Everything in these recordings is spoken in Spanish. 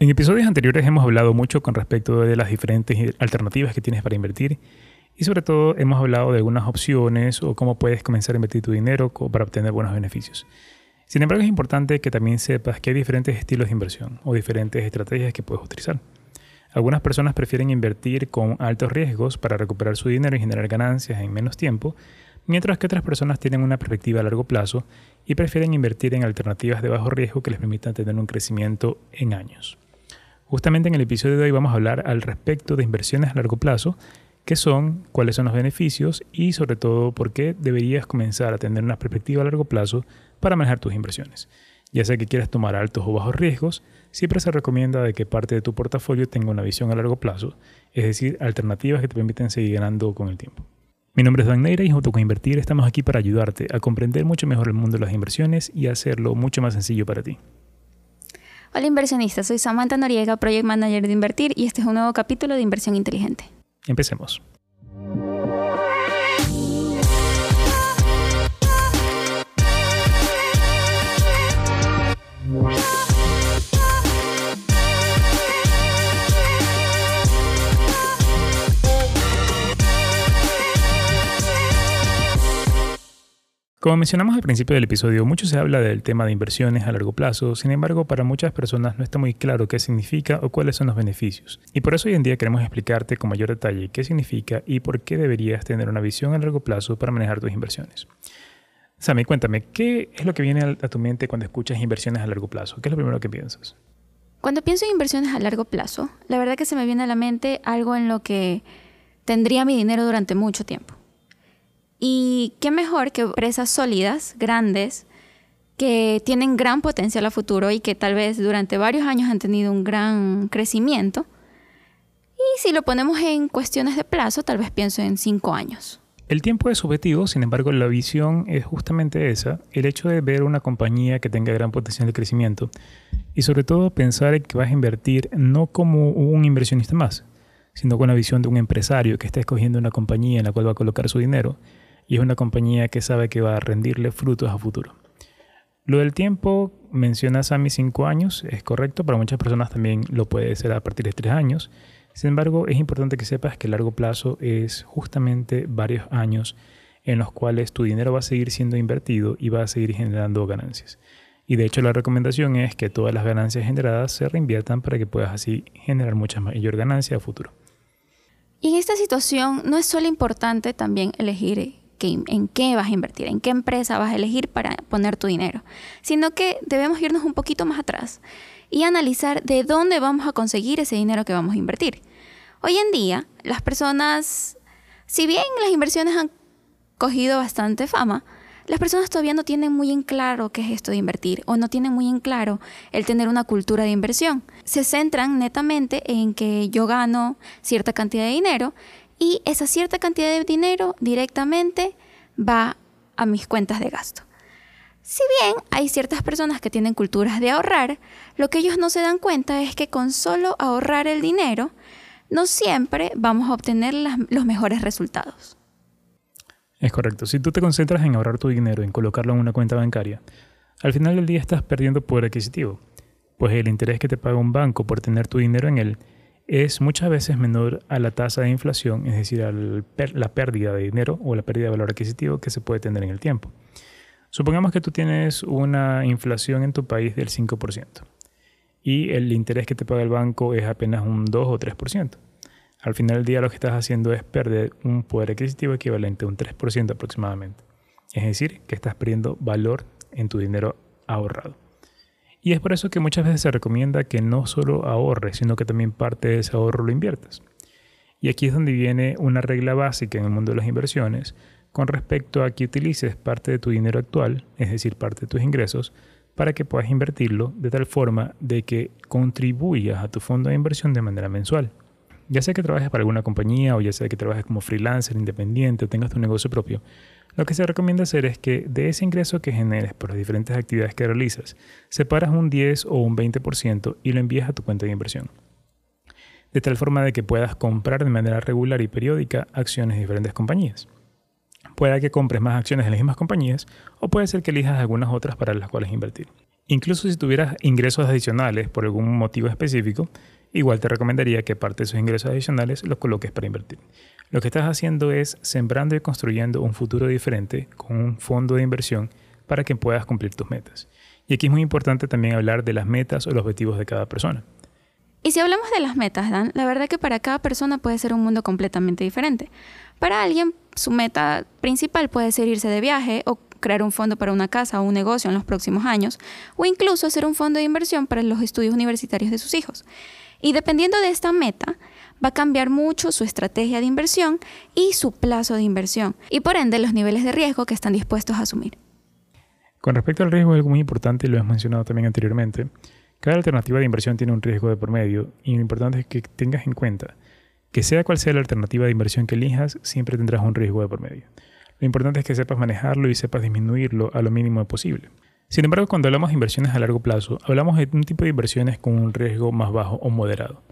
En episodios anteriores hemos hablado mucho con respecto de las diferentes alternativas que tienes para invertir y sobre todo hemos hablado de algunas opciones o cómo puedes comenzar a invertir tu dinero para obtener buenos beneficios. Sin embargo, es importante que también sepas que hay diferentes estilos de inversión o diferentes estrategias que puedes utilizar. Algunas personas prefieren invertir con altos riesgos para recuperar su dinero y generar ganancias en menos tiempo, mientras que otras personas tienen una perspectiva a largo plazo y prefieren invertir en alternativas de bajo riesgo que les permitan tener un crecimiento en años. Justamente en el episodio de hoy vamos a hablar al respecto de inversiones a largo plazo, qué son, cuáles son los beneficios y sobre todo por qué deberías comenzar a tener una perspectiva a largo plazo para manejar tus inversiones. Ya sea que quieras tomar altos o bajos riesgos, siempre se recomienda de que parte de tu portafolio tenga una visión a largo plazo, es decir, alternativas que te permiten seguir ganando con el tiempo. Mi nombre es Dan Neira y junto con Invertir estamos aquí para ayudarte a comprender mucho mejor el mundo de las inversiones y hacerlo mucho más sencillo para ti. Hola inversionistas, soy Samantha Noriega, Project Manager de Invertir y este es un nuevo capítulo de Inversión Inteligente. Empecemos. Como mencionamos al principio del episodio, mucho se habla del tema de inversiones a largo plazo, sin embargo para muchas personas no está muy claro qué significa o cuáles son los beneficios. Y por eso hoy en día queremos explicarte con mayor detalle qué significa y por qué deberías tener una visión a largo plazo para manejar tus inversiones. Sammy, cuéntame, ¿qué es lo que viene a tu mente cuando escuchas inversiones a largo plazo? ¿Qué es lo primero que piensas? Cuando pienso en inversiones a largo plazo, la verdad que se me viene a la mente algo en lo que tendría mi dinero durante mucho tiempo. Y qué mejor que empresas sólidas, grandes, que tienen gran potencial a futuro y que tal vez durante varios años han tenido un gran crecimiento. Y si lo ponemos en cuestiones de plazo, tal vez pienso en cinco años. El tiempo es subjetivo, sin embargo la visión es justamente esa, el hecho de ver una compañía que tenga gran potencial de crecimiento y sobre todo pensar en que vas a invertir no como un inversionista más, sino con la visión de un empresario que está escogiendo una compañía en la cual va a colocar su dinero y es una compañía que sabe que va a rendirle frutos a futuro. Lo del tiempo, mencionas a mis 5 años, es correcto, para muchas personas también lo puede ser a partir de 3 años. Sin embargo, es importante que sepas que el largo plazo es justamente varios años en los cuales tu dinero va a seguir siendo invertido y va a seguir generando ganancias. Y de hecho la recomendación es que todas las ganancias generadas se reinviertan para que puedas así generar mucha mayor ganancia a futuro. Y en esta situación no es solo importante también elegir en qué vas a invertir, en qué empresa vas a elegir para poner tu dinero, sino que debemos irnos un poquito más atrás y analizar de dónde vamos a conseguir ese dinero que vamos a invertir. Hoy en día, las personas, si bien las inversiones han cogido bastante fama, las personas todavía no tienen muy en claro qué es esto de invertir o no tienen muy en claro el tener una cultura de inversión. Se centran netamente en que yo gano cierta cantidad de dinero y esa cierta cantidad de dinero directamente va a mis cuentas de gasto. Si bien hay ciertas personas que tienen culturas de ahorrar, lo que ellos no se dan cuenta es que con solo ahorrar el dinero, no siempre vamos a obtener los mejores resultados. Es correcto. Si tú te concentras en ahorrar tu dinero, en colocarlo en una cuenta bancaria, al final del día estás perdiendo poder adquisitivo, pues el interés que te paga un banco por tener tu dinero en él es muchas veces menor a la tasa de inflación, es decir, a la pérdida de dinero o la pérdida de valor adquisitivo que se puede tener en el tiempo. Supongamos que tú tienes una inflación en tu país del 5% y el interés que te paga el banco es apenas un 2 o 3%. Al final del día lo que estás haciendo es perder un poder adquisitivo equivalente a un 3% aproximadamente. Es decir, que estás perdiendo valor en tu dinero ahorrado. Y es por eso que muchas veces se recomienda que no solo ahorres, sino que también parte de ese ahorro lo inviertas. Y aquí es donde viene una regla básica en el mundo de las inversiones con respecto a que utilices parte de tu dinero actual, es decir, parte de tus ingresos, para que puedas invertirlo de tal forma de que contribuyas a tu fondo de inversión de manera mensual. Ya sea que trabajes para alguna compañía o ya sea que trabajes como freelancer, independiente o tengas tu negocio propio, lo que se recomienda hacer es que de ese ingreso que generes por las diferentes actividades que realizas, separas un 10 o un 20% y lo envías a tu cuenta de inversión. De tal forma de que puedas comprar de manera regular y periódica acciones de diferentes compañías. Puede que compres más acciones de las mismas compañías o puede ser que elijas algunas otras para las cuales invertir. Incluso si tuvieras ingresos adicionales por algún motivo específico, igual te recomendaría que parte de esos ingresos adicionales los coloques para invertir. Lo que estás haciendo es sembrando y construyendo un futuro diferente con un fondo de inversión para que puedas cumplir tus metas. Y aquí es muy importante también hablar de las metas o los objetivos de cada persona. Y si hablamos de las metas, Dan, la verdad que para cada persona puede ser un mundo completamente diferente. Para alguien, su meta principal puede ser irse de viaje o crear un fondo para una casa o un negocio en los próximos años, o incluso hacer un fondo de inversión para los estudios universitarios de sus hijos. Y dependiendo de esta meta, va a cambiar mucho su estrategia de inversión y su plazo de inversión, y por ende los niveles de riesgo que están dispuestos a asumir. Con respecto al riesgo, algo muy importante, y lo hemos mencionado también anteriormente, cada alternativa de inversión tiene un riesgo de por medio y lo importante es que tengas en cuenta que sea cual sea la alternativa de inversión que elijas, siempre tendrás un riesgo de por medio. Lo importante es que sepas manejarlo y sepas disminuirlo a lo mínimo posible. Sin embargo, cuando hablamos de inversiones a largo plazo, hablamos de un tipo de inversiones con un riesgo más bajo o moderado,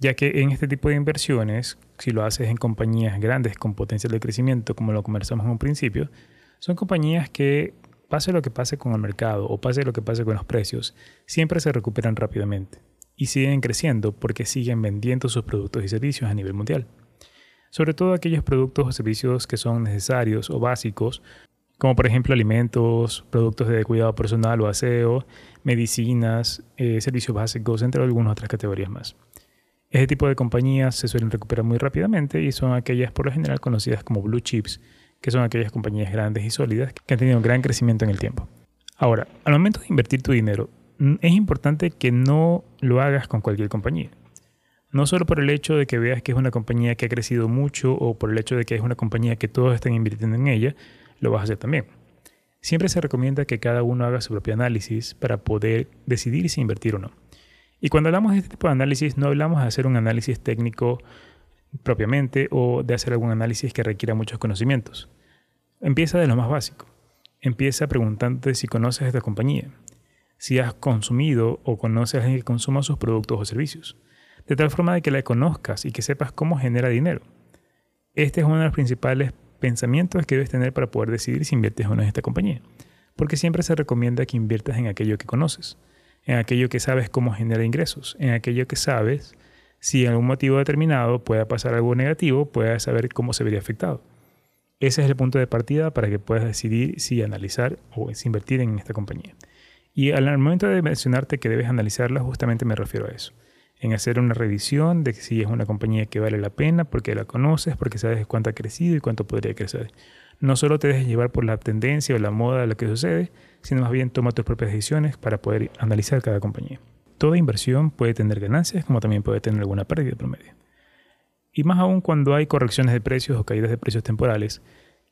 ya que en este tipo de inversiones, si lo haces en compañías grandes con potencial de crecimiento, como lo conversamos en un principio, son compañías que pase lo que pase con el mercado o pase lo que pase con los precios, siempre se recuperan rápidamente y siguen creciendo porque siguen vendiendo sus productos y servicios a nivel mundial. Sobre todo aquellos productos o servicios que son necesarios o básicos, como por ejemplo alimentos, productos de cuidado personal o aseo, medicinas, eh, servicios básicos, entre algunas otras categorías más. Este tipo de compañías se suelen recuperar muy rápidamente y son aquellas por lo general conocidas como blue chips, que son aquellas compañías grandes y sólidas que han tenido un gran crecimiento en el tiempo. Ahora, al momento de invertir tu dinero, es importante que no lo hagas con cualquier compañía. No solo por el hecho de que veas que es una compañía que ha crecido mucho o por el hecho de que es una compañía que todos están invirtiendo en ella, lo vas a hacer también. Siempre se recomienda que cada uno haga su propio análisis para poder decidir si invertir o no. Y cuando hablamos de este tipo de análisis, no hablamos de hacer un análisis técnico propiamente o de hacer algún análisis que requiera muchos conocimientos. Empieza de lo más básico. Empieza preguntándote si conoces esta compañía, si has consumido o conoces a alguien que consuma sus productos o servicios, de tal forma de que la conozcas y que sepas cómo genera dinero. Este es uno de los principales pensamientos que debes tener para poder decidir si inviertes o no en esta compañía, porque siempre se recomienda que inviertas en aquello que conoces, en aquello que sabes cómo genera ingresos, en aquello que sabes si en algún motivo determinado pueda pasar algo negativo, puedas saber cómo se vería afectado. Ese es el punto de partida para que puedas decidir si analizar o si invertir en esta compañía. Y al momento de mencionarte que debes analizarla, justamente me refiero a eso. En hacer una revisión de si es una compañía que vale la pena, porque la conoces, porque sabes cuánto ha crecido y cuánto podría crecer. No solo te dejes llevar por la tendencia o la moda de lo que sucede, sino más bien toma tus propias decisiones para poder analizar cada compañía. Toda inversión puede tener ganancias como también puede tener alguna pérdida promedio. Y más aún cuando hay correcciones de precios o caídas de precios temporales,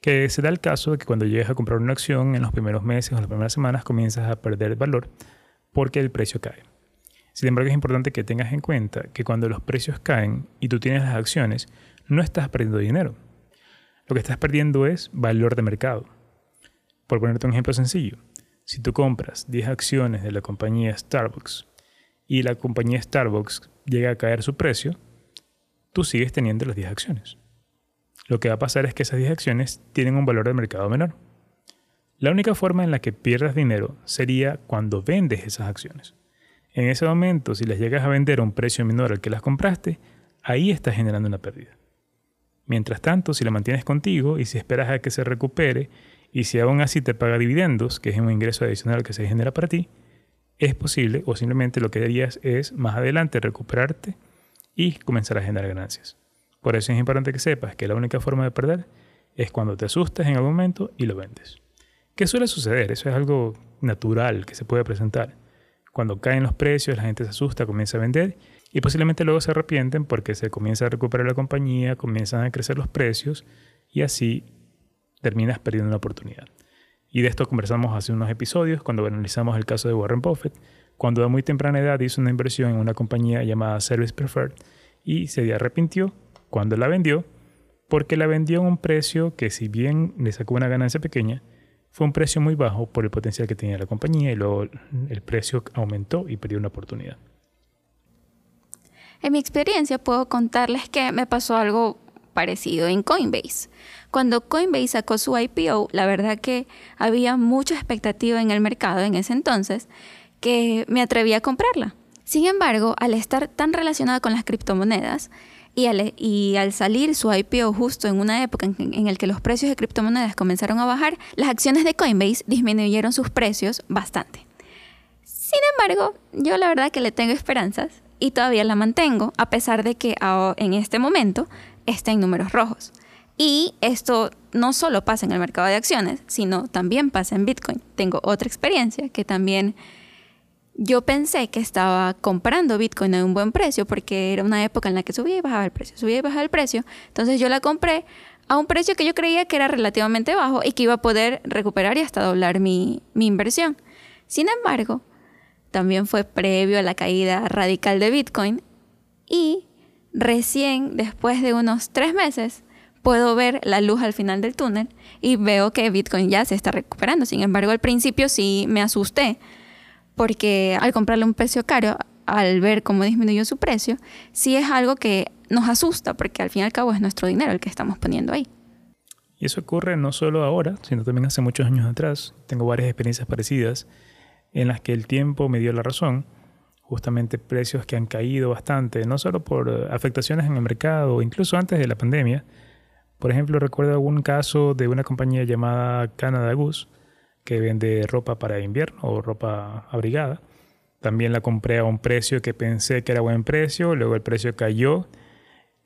que se da el caso de que cuando llegues a comprar una acción en los primeros meses o las primeras semanas comienzas a perder valor porque el precio cae. Sin embargo, es importante que tengas en cuenta que cuando los precios caen y tú tienes las acciones, no estás perdiendo dinero. Lo que estás perdiendo es valor de mercado. Por ponerte un ejemplo sencillo, si tú compras 10 acciones de la compañía Starbucks y la compañía Starbucks llega a caer su precio, tú sigues teniendo las 10 acciones. Lo que va a pasar es que esas 10 acciones tienen un valor de mercado menor. La única forma en la que pierdas dinero sería cuando vendes esas acciones. En ese momento, si las llegas a vender a un precio menor al que las compraste, ahí estás generando una pérdida. Mientras tanto, si la mantienes contigo y si esperas a que se recupere y si aún así te paga dividendos, que es un ingreso adicional que se genera para ti, es posible o simplemente lo que harías es más adelante recuperarte y comenzar a generar ganancias. Por eso es importante que sepas que la única forma de perder es cuando te asustas en algún momento y lo vendes. ¿Qué suele suceder? Eso es algo natural que se puede presentar. Cuando caen los precios, la gente se asusta, comienza a vender y posiblemente luego se arrepienten porque se comienza a recuperar la compañía, comienzan a crecer los precios y así terminas perdiendo una oportunidad. Y de esto conversamos hace unos episodios cuando analizamos el caso de Warren Buffett, cuando a muy temprana edad hizo una inversión en una compañía llamada Service Preferred y se arrepintió cuando la vendió porque la vendió en un precio que si bien le sacó una ganancia pequeña, fue un precio muy bajo por el potencial que tenía la compañía y luego el precio aumentó y perdió una oportunidad. En mi experiencia puedo contarles que me pasó algo parecido en Coinbase. Cuando Coinbase sacó su IPO, la verdad que había mucha expectativa en el mercado en ese entonces que me atreví a comprarla. Sin embargo, al estar tan relacionada con las criptomonedas y al, salir su IPO justo en una época en, en la que los precios de criptomonedas comenzaron a bajar, las acciones de Coinbase disminuyeron sus precios bastante. Sin embargo, yo la verdad que le tengo esperanzas y todavía la mantengo, a pesar de que en este momento está en números rojos. Y esto no solo pasa en el mercado de acciones, sino también pasa en Bitcoin. Tengo otra experiencia que también yo pensé que estaba comprando Bitcoin a un buen precio porque era una época en la que subía y bajaba el precio, subía y bajaba el precio. Entonces yo la compré a un precio que yo creía que era relativamente bajo y que iba a poder recuperar y hasta doblar mi, inversión. Sin embargo, también fue previo a la caída radical de Bitcoin y recién después de unos tres meses puedo ver la luz al final del túnel y veo que Bitcoin ya se está recuperando. Sin embargo, al principio sí me asusté porque al comprarle un precio caro, al ver cómo disminuyó su precio, sí es algo que nos asusta porque al fin y al cabo es nuestro dinero el que estamos poniendo ahí. Y eso ocurre no solo ahora, sino también hace muchos años atrás. Tengo varias experiencias parecidas en las que el tiempo me dio la razón, justamente precios que han caído bastante, no solo por afectaciones en el mercado, incluso antes de la pandemia. Por ejemplo, recuerdo algún caso de una compañía llamada Canada Goose, que vende ropa para invierno o ropa abrigada. También la compré a un precio que pensé que era buen precio, luego el precio cayó.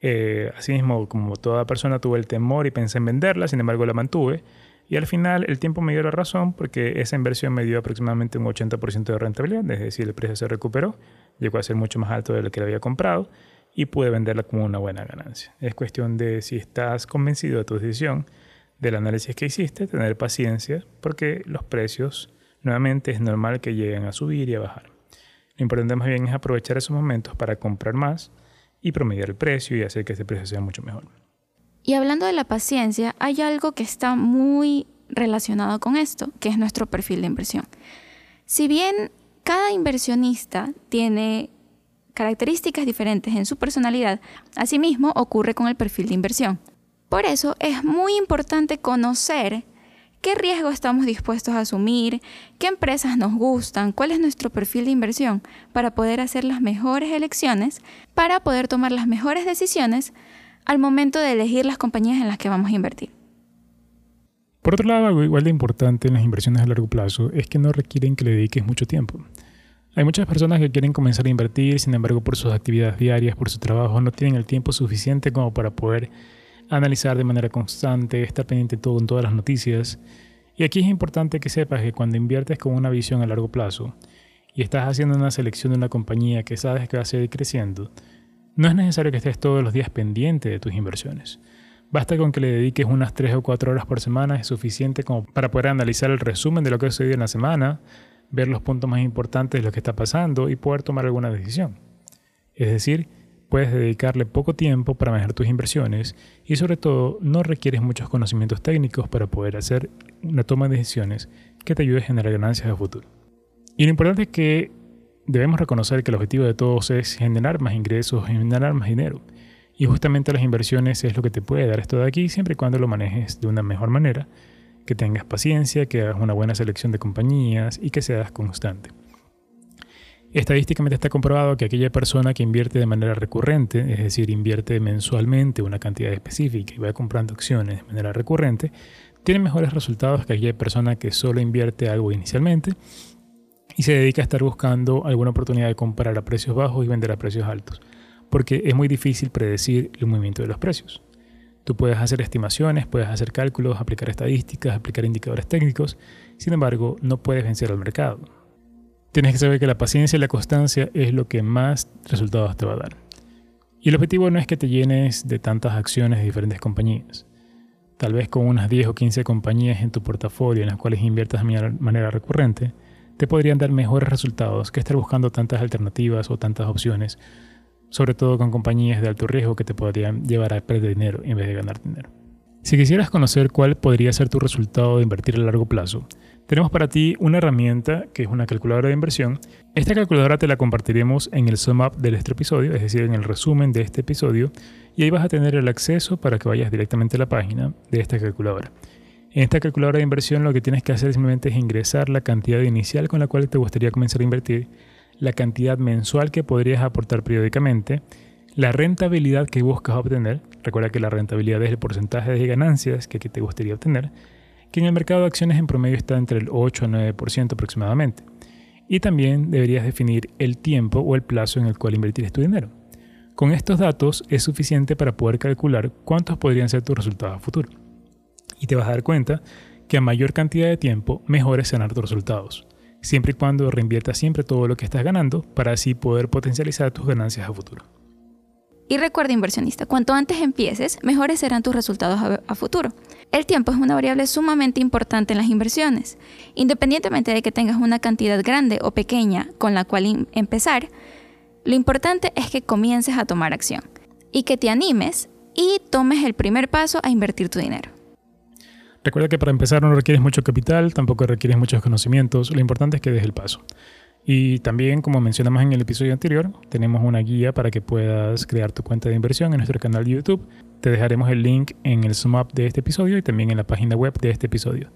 Eh, asimismo, como toda persona tuve el temor y pensé en venderla, sin embargo la mantuve. Y al final el tiempo me dio la razón porque esa inversión me dio aproximadamente un 80% de rentabilidad, es decir, el precio se recuperó, llegó a ser mucho más alto de lo que le había comprado y pude venderla como una buena ganancia. Es cuestión de si estás convencido de tu decisión, del análisis que hiciste, tener paciencia porque los precios nuevamente es normal que lleguen a subir y a bajar. Lo importante más bien es aprovechar esos momentos para comprar más y promediar el precio y hacer que ese precio sea mucho mejor. Y hablando de la paciencia, hay algo que está muy relacionado con esto, que es nuestro perfil de inversión. Si bien cada inversionista tiene características diferentes en su personalidad, asimismo ocurre con el perfil de inversión. Por eso es muy importante conocer qué riesgo estamos dispuestos a asumir, qué empresas nos gustan, cuál es nuestro perfil de inversión para poder hacer las mejores elecciones, para poder tomar las mejores decisiones al momento de elegir las compañías en las que vamos a invertir. Por otro lado, algo igual de importante en las inversiones a largo plazo es que no requieren que le dediques mucho tiempo. Hay muchas personas que quieren comenzar a invertir, sin embargo, por sus actividades diarias, por su trabajo, no tienen el tiempo suficiente como para poder analizar de manera constante, estar pendiente de todo en todas las noticias. Y aquí es importante que sepas que cuando inviertes con una visión a largo plazo y estás haciendo una selección de una compañía que sabes que va a seguir creciendo, no es necesario que estés todos los días pendiente de tus inversiones. Basta con que le dediques unas 3 o 4 horas por semana, es suficiente como para poder analizar el resumen de lo que ha sucedido en la semana, ver los puntos más importantes de lo que está pasando y poder tomar alguna decisión. Es decir, puedes dedicarle poco tiempo para manejar tus inversiones y sobre todo no requieres muchos conocimientos técnicos para poder hacer una toma de decisiones que te ayude a generar ganancias a futuro. Y lo importante es que debemos reconocer que el objetivo de todos es generar más ingresos, generar más dinero. Y justamente las inversiones es lo que te puede dar esto de aquí, siempre y cuando lo manejes de una mejor manera, que tengas paciencia, que hagas una buena selección de compañías y que seas constante. Estadísticamente está comprobado que aquella persona que invierte de manera recurrente, es decir, invierte mensualmente una cantidad específica y va comprando acciones de manera recurrente, tiene mejores resultados que aquella persona que solo invierte algo inicialmente y se dedica a estar buscando alguna oportunidad de comprar a precios bajos y vender a precios altos, porque es muy difícil predecir el movimiento de los precios. Tú puedes hacer estimaciones, puedes hacer cálculos, aplicar estadísticas, aplicar indicadores técnicos, sin embargo, no puedes vencer al mercado. Tienes que saber que la paciencia y la constancia es lo que más resultados te va a dar. Y el objetivo no es que te llenes de tantas acciones de diferentes compañías. Tal vez con unas 10 o 15 compañías en tu portafolio en las cuales inviertas de manera recurrente, te podrían dar mejores resultados que estar buscando tantas alternativas o tantas opciones, sobre todo con compañías de alto riesgo que te podrían llevar a perder dinero en vez de ganar dinero. Si quisieras conocer cuál podría ser tu resultado de invertir a largo plazo, tenemos para ti una herramienta que es una calculadora de inversión. Esta calculadora te la compartiremos en el sum up de este episodio, es decir, en el resumen de este episodio, y ahí vas a tener el acceso para que vayas directamente a la página de esta calculadora. En esta calculadora de inversión lo que tienes que hacer simplemente es ingresar la cantidad inicial con la cual te gustaría comenzar a invertir, la cantidad mensual que podrías aportar periódicamente, la rentabilidad que buscas obtener, recuerda que la rentabilidad es el porcentaje de ganancias que, te gustaría obtener, que en el mercado de acciones en promedio está entre el 8 a 9% aproximadamente. Y también deberías definir el tiempo o el plazo en el cual invertir tu dinero. Con estos datos es suficiente para poder calcular cuántos podrían ser tus resultados a futuro. Y te vas a dar cuenta que a mayor cantidad de tiempo, mejores serán tus resultados, siempre y cuando reinviertas siempre todo lo que estás ganando para así poder potencializar tus ganancias a futuro. Y recuerda inversionista, cuanto antes empieces, mejores serán tus resultados a, futuro. El tiempo es una variable sumamente importante en las inversiones. Independientemente de que tengas una cantidad grande o pequeña con la cual empezar, lo importante es que comiences a tomar acción y que te animes y tomes el primer paso a invertir tu dinero. Recuerda que para empezar no requieres mucho capital, tampoco requieres muchos conocimientos, lo importante es que des el paso. Y también, como mencionamos en el episodio anterior, tenemos una guía para que puedas crear tu cuenta de inversión en nuestro canal de YouTube. Te dejaremos el link en el sum up de este episodio y también en la página web de este episodio.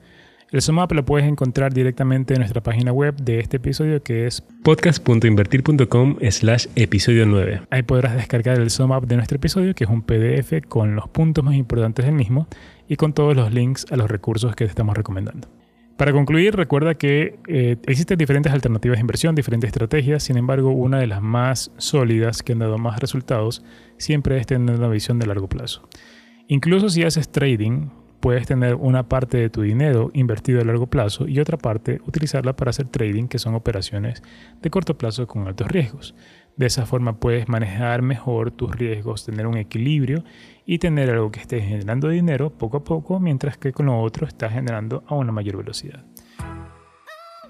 El sum up lo puedes encontrar directamente en nuestra página web de este episodio que es podcast.invertir.com slash episodio 9. Ahí podrás descargar el sum up de nuestro episodio que es un PDF con los puntos más importantes del mismo y con todos los links a los recursos que te estamos recomendando. Para concluir, recuerda que eh, existen diferentes alternativas de inversión, diferentes estrategias, sin embargo, una de las más sólidas que han dado más resultados siempre es tener una visión de largo plazo. Incluso si haces trading, puedes tener una parte de tu dinero invertido a largo plazo y otra parte utilizarla para hacer trading, que son operaciones de corto plazo con altos riesgos. De esa forma puedes manejar mejor tus riesgos, tener un equilibrio y tener algo que esté generando dinero poco a poco, mientras que con lo otro está generando a una mayor velocidad.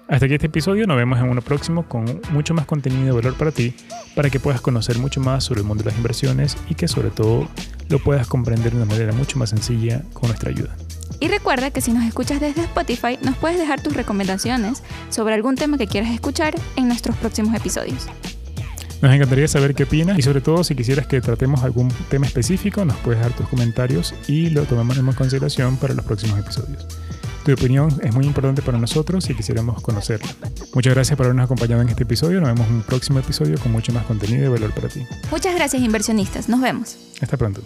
Hasta aquí este episodio, nos vemos en uno próximo con mucho más contenido de valor para ti, para que puedas conocer mucho más sobre el mundo de las inversiones y que sobre todo lo puedas comprender de una manera mucho más sencilla con nuestra ayuda. Y recuerda que si nos escuchas desde Spotify, nos puedes dejar tus recomendaciones sobre algún tema que quieras escuchar en nuestros próximos episodios. Nos encantaría saber qué opinas y sobre todo si quisieras que tratemos algún tema específico, nos puedes dar tus comentarios y lo tomamos en consideración para los próximos episodios. Tu opinión es muy importante para nosotros y quisiéramos conocerla. Muchas gracias por habernos acompañado en este episodio. Nos vemos en un próximo episodio con mucho más contenido y valor para ti. Muchas gracias inversionistas. Nos vemos. Hasta pronto.